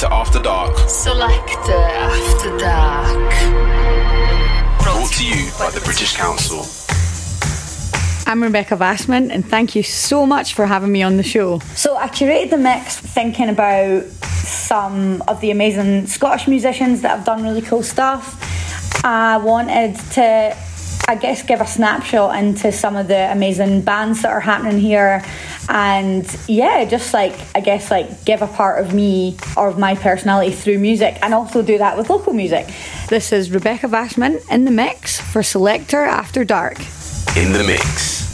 Selector After Dark. Selector After Dark. Brought to you by the British Council. I'm Rebecca Vasmant, and thank you so much for having me on the show. So, I curated the mix thinking about some of the amazing Scottish musicians that have done really cool stuff. I wanted to, I guess, give a snapshot into some of the amazing bands that are happening here. And yeah, just like, I guess, like give a part of me or of my personality through music and also do that with local music. This is Rebecca Vasmant in the mix for Selector After Dark. In the mix.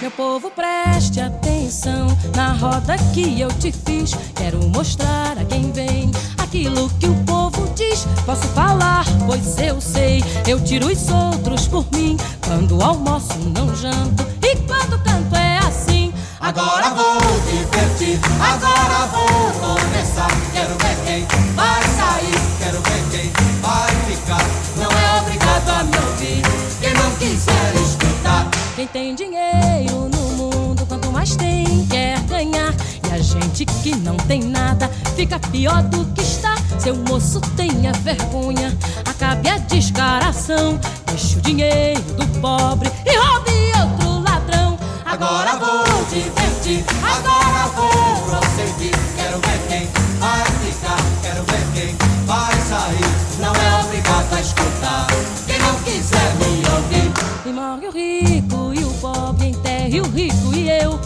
Meu povo, preste atenção na roda que eu te fiz. Quero mostrar a quem vem aquilo que o povo diz. Posso falar, pois eu sei. Eu tiro os outros por mim. Quando almoço, não janto. Quando canto, é assim. Agora vou divertir, agora vou começar. Quero ver quem vai sair, quero ver quem vai ficar. Não é obrigado a me ouvir, quem não quiser escutar. Quem tem dinheiro no mundo, quanto mais tem, quer ganhar. E a gente que não tem nada, fica pior do que está. Seu moço tenha vergonha, acabe a descaração. Deixe o dinheiro do pobre e roube outro. Agora vou divertir, agora vou prosseguir. Quero ver quem vai ficar, quero ver quem vai sair. Não é obrigado a escutar, quem não quiser me ouvir. E morre o rico e o pobre, enterre o rico e eu.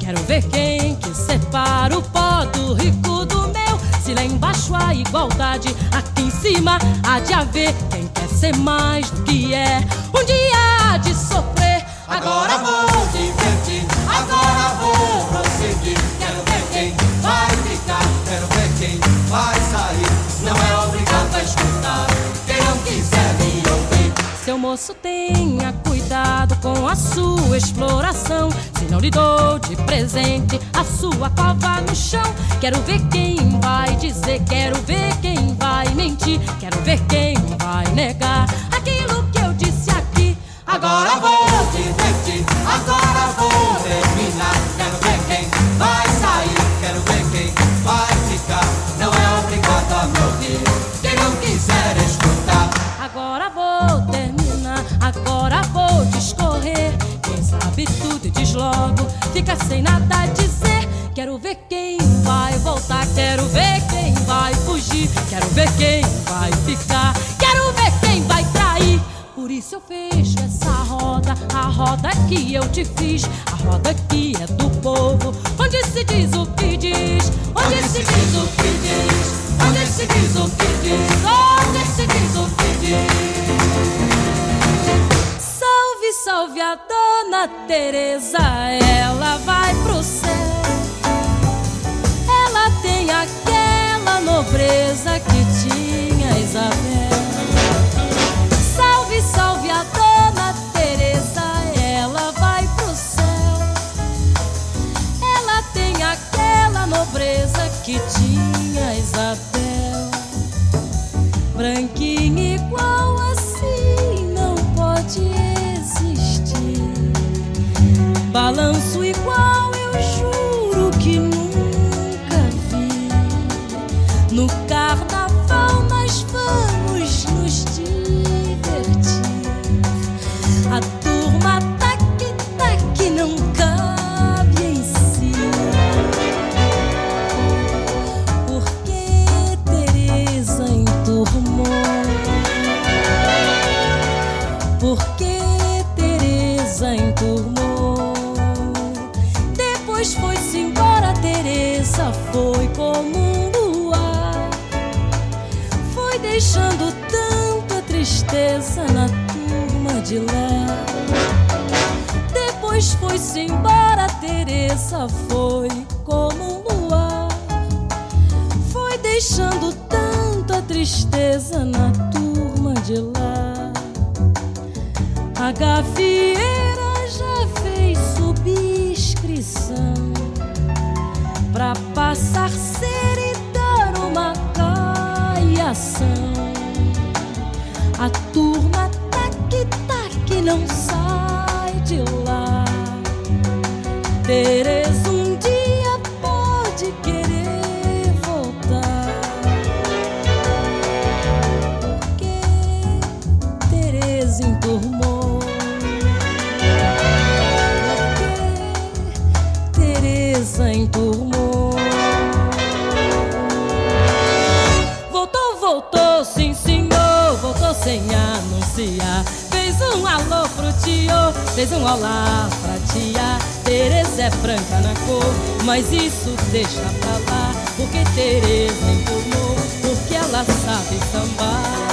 Quero ver quem que separa o pó do rico do meu. Se lá embaixo há igualdade, aqui em cima há de haver quem quer ser mais do que é. Um dia há de sofrer. Agora vou divertir, moço tenha cuidado com a sua exploração. Se não lhe dou de presente a sua cova no chão. Quero ver quem vai dizer, quero ver quem vai mentir. Quero ver quem vai negar aquilo que eu disse aqui. Agora vou divertir, agora vou terminar. Sabe tudo diz logo, fica sem nada a dizer. Quero ver quem vai voltar, quero ver quem vai fugir, quero ver quem vai ficar, quero ver quem vai trair. Por isso eu fecho essa roda, a roda que eu te fiz, a roda que é do povo, onde se diz o que diz, onde se diz o que diz, onde se diz o que diz, onde se diz o que diz. Salve, salve a dona Teresa, ela vai pro céu. Ela tem aquela nobreza que tinha Isabel. Salve, salve a dona A fez um olá pra tia. Teresa é branca na cor, mas isso deixa pra lá. Porque Teresa enturmou, porque ela sabe sambar.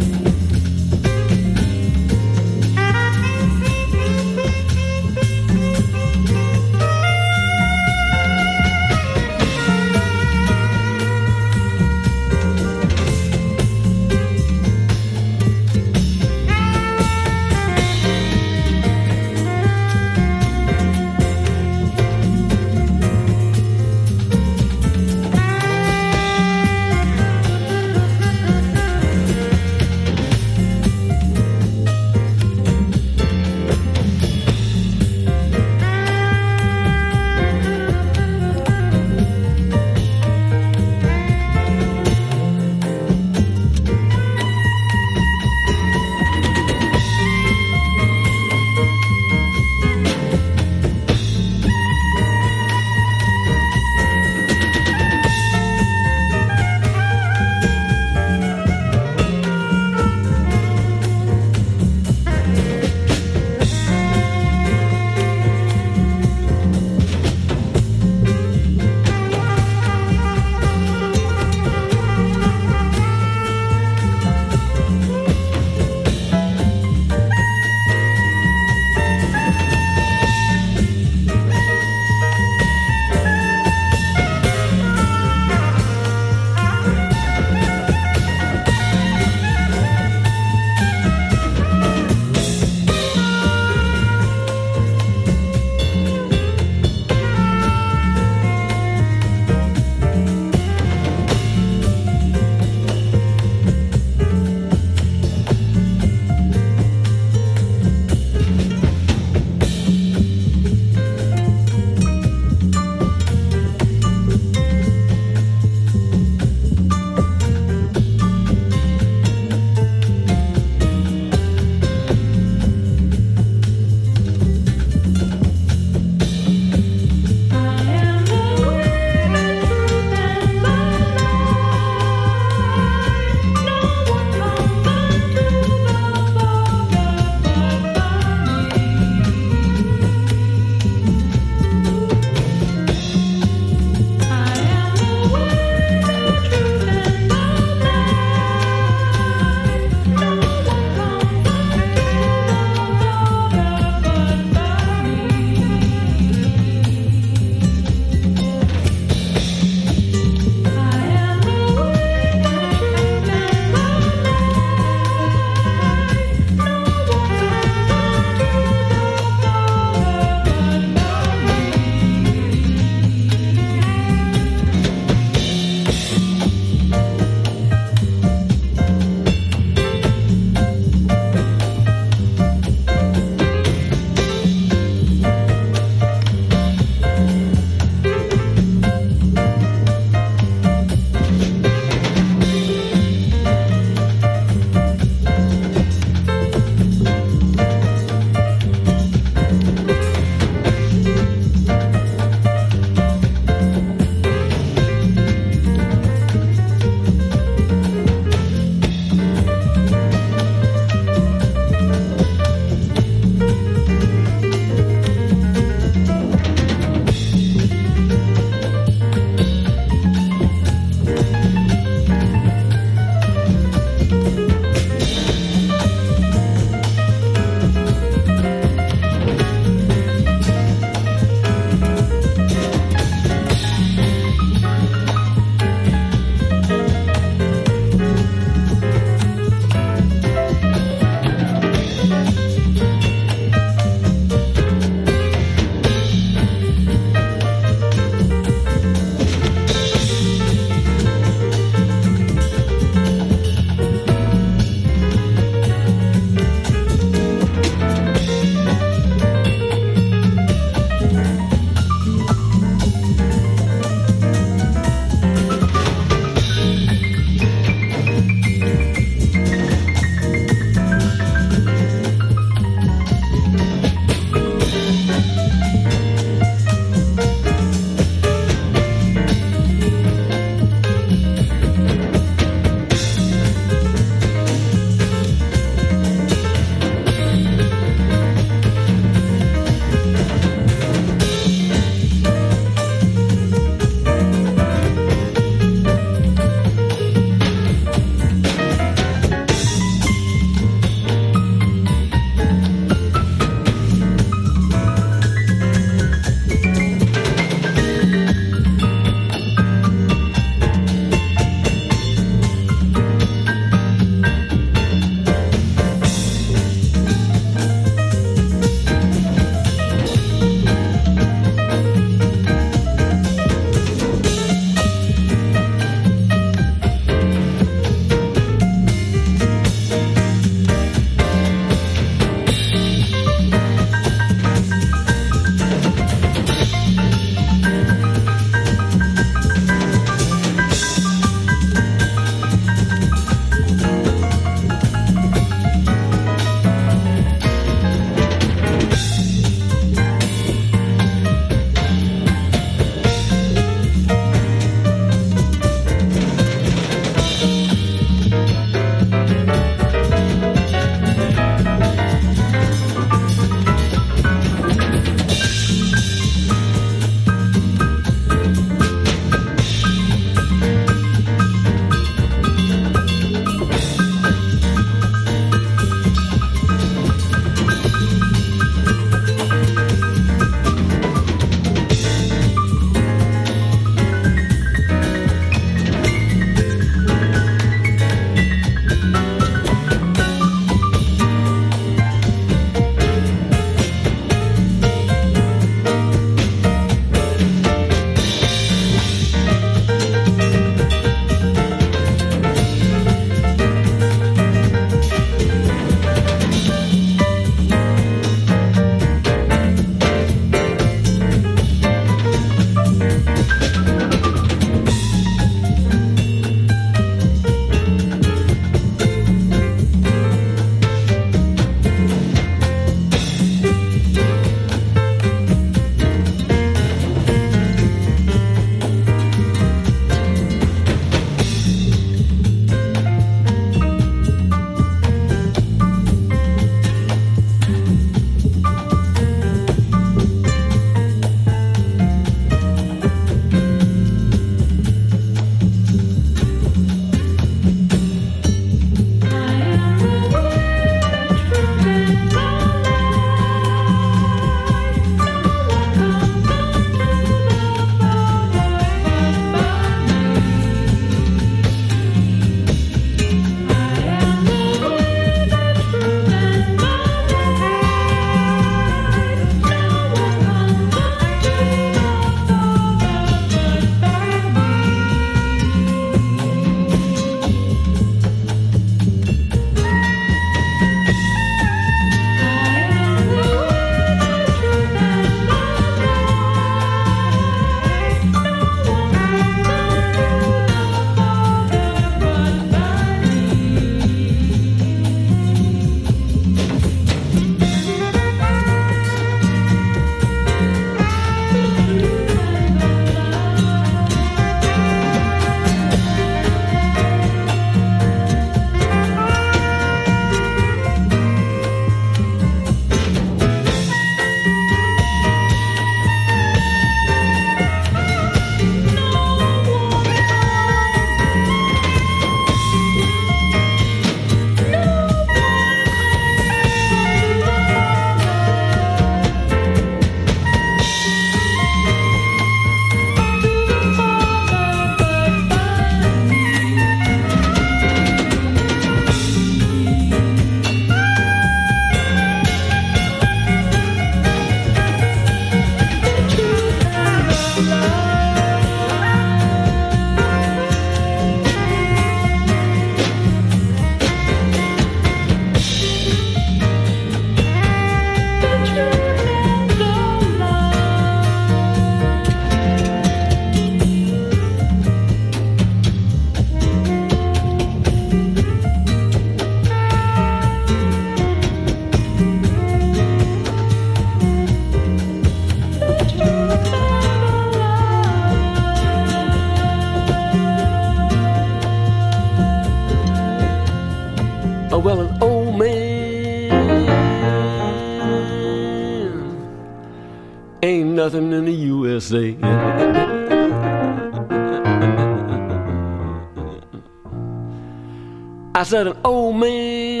Said an old man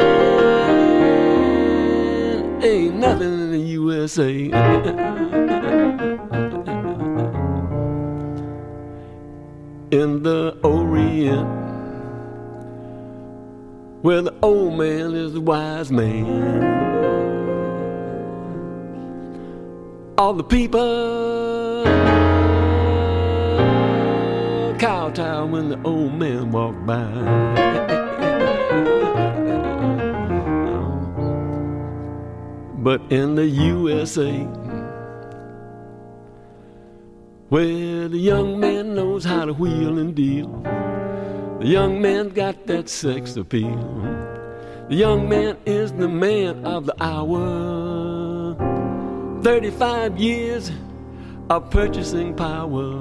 ain't nothing in the USA. in the Orient, where the old man is the wise man. All the people kowtow when the old man walk by. But in the mm-hmm. USA, where the young man knows how to wheel and deal, the young man got that sex appeal. The young man is the man of the hour. 35 years of purchasing power.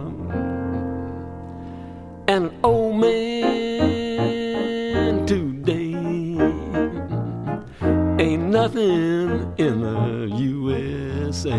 And an old man nothing in the USA.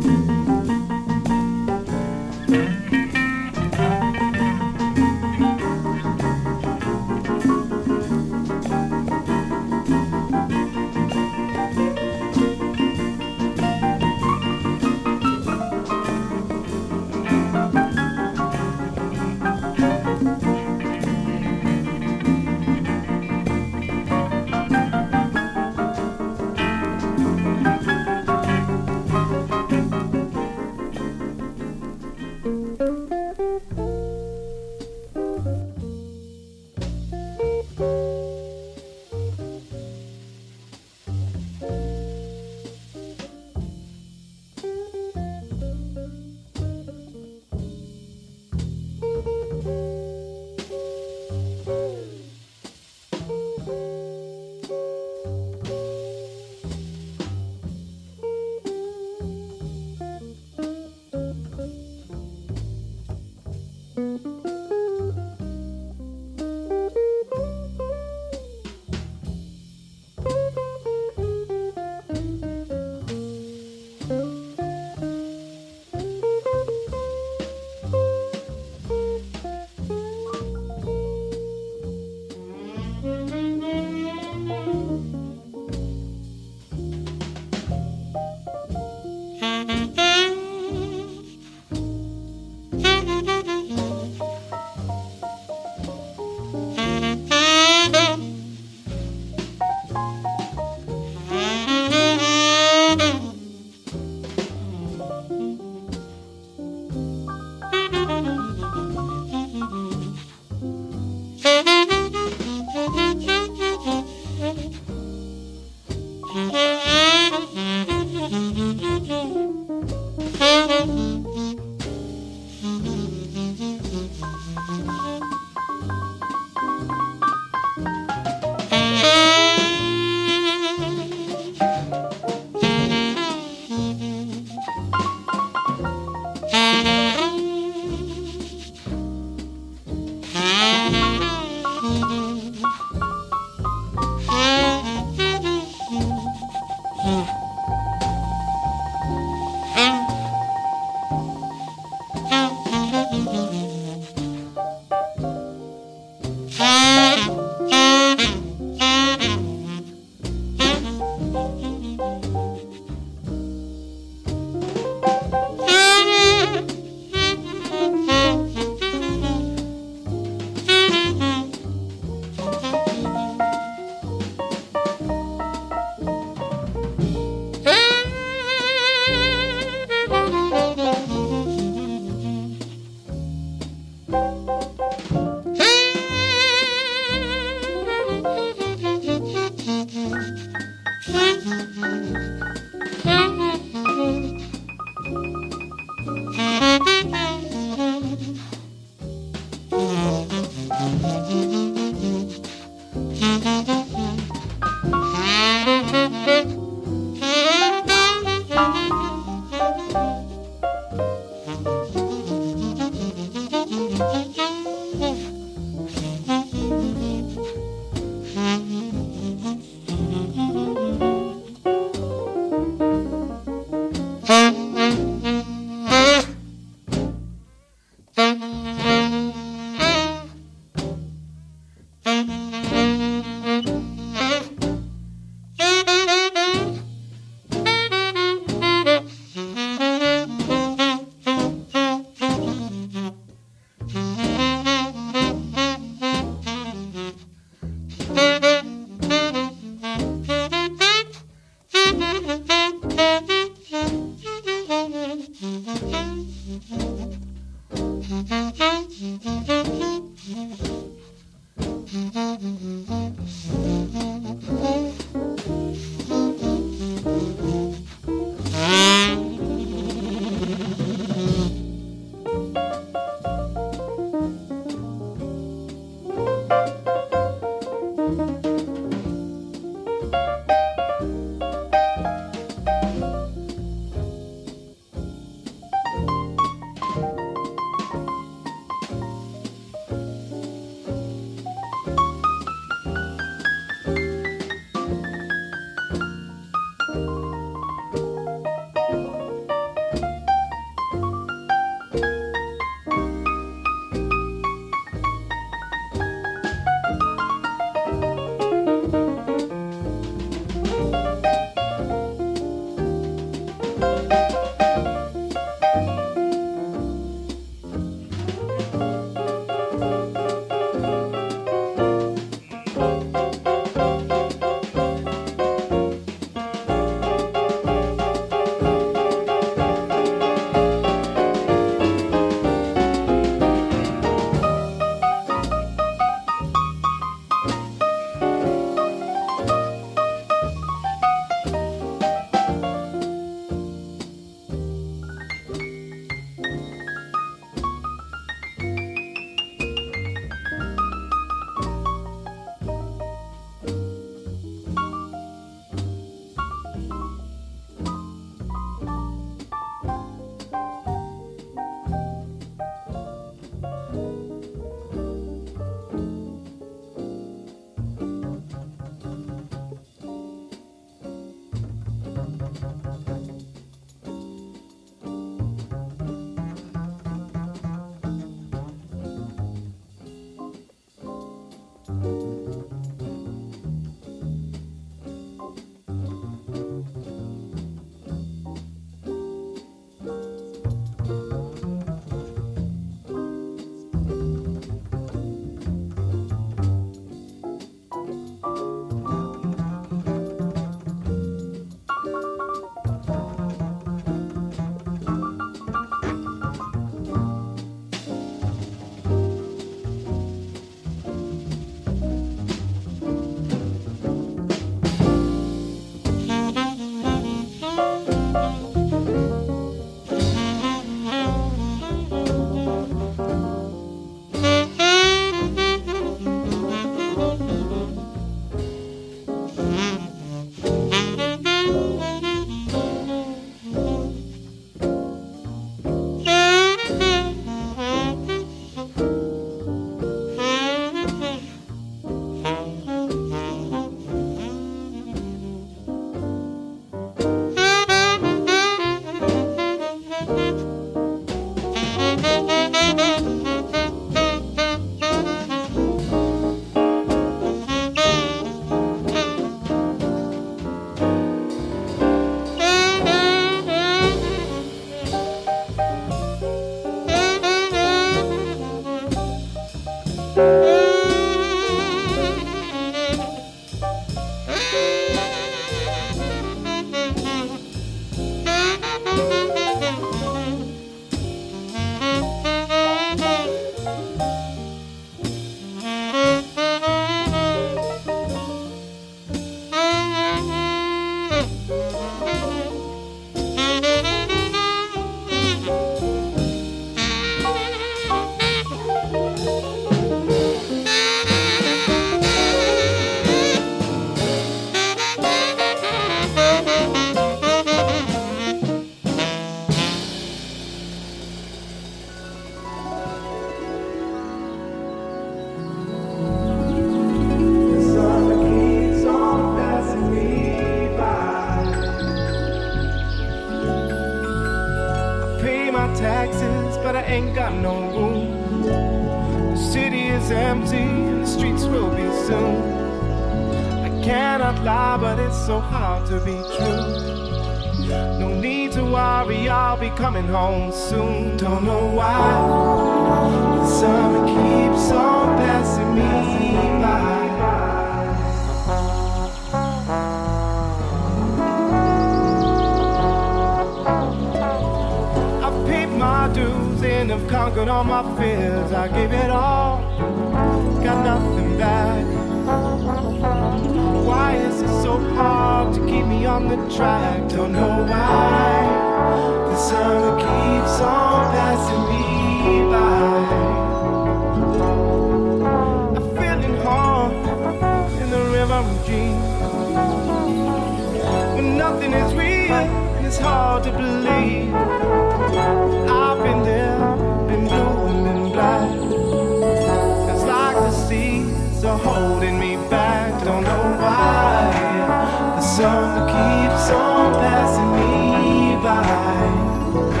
song keeps on passing me by.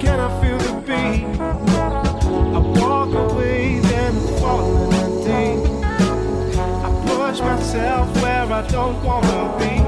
can I feel the beat? I walk away, then I'm falling deep. I push myself where I don't wanna be.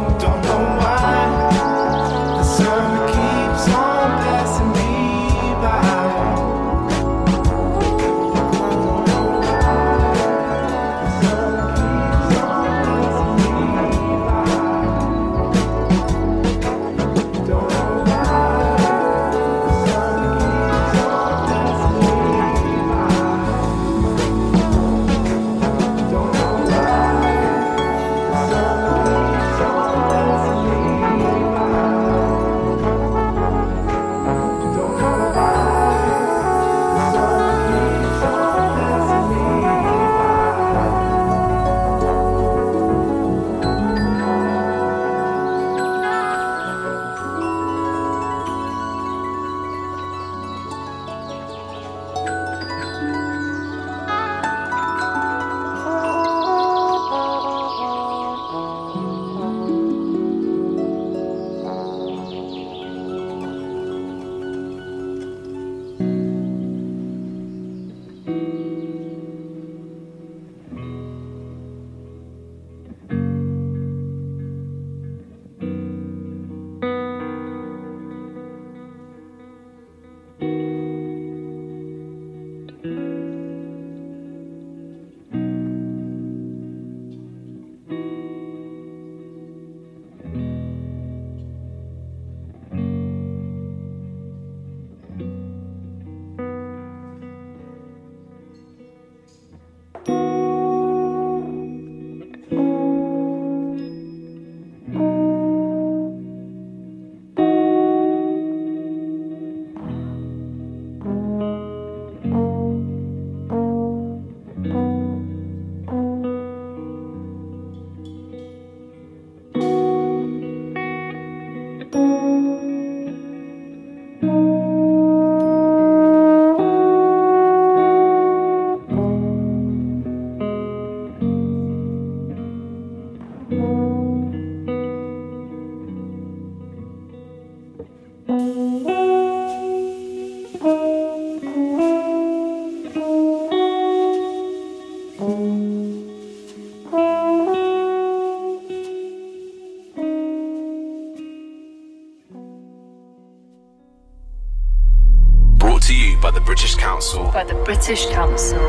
British Council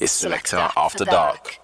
is Selector After Dark.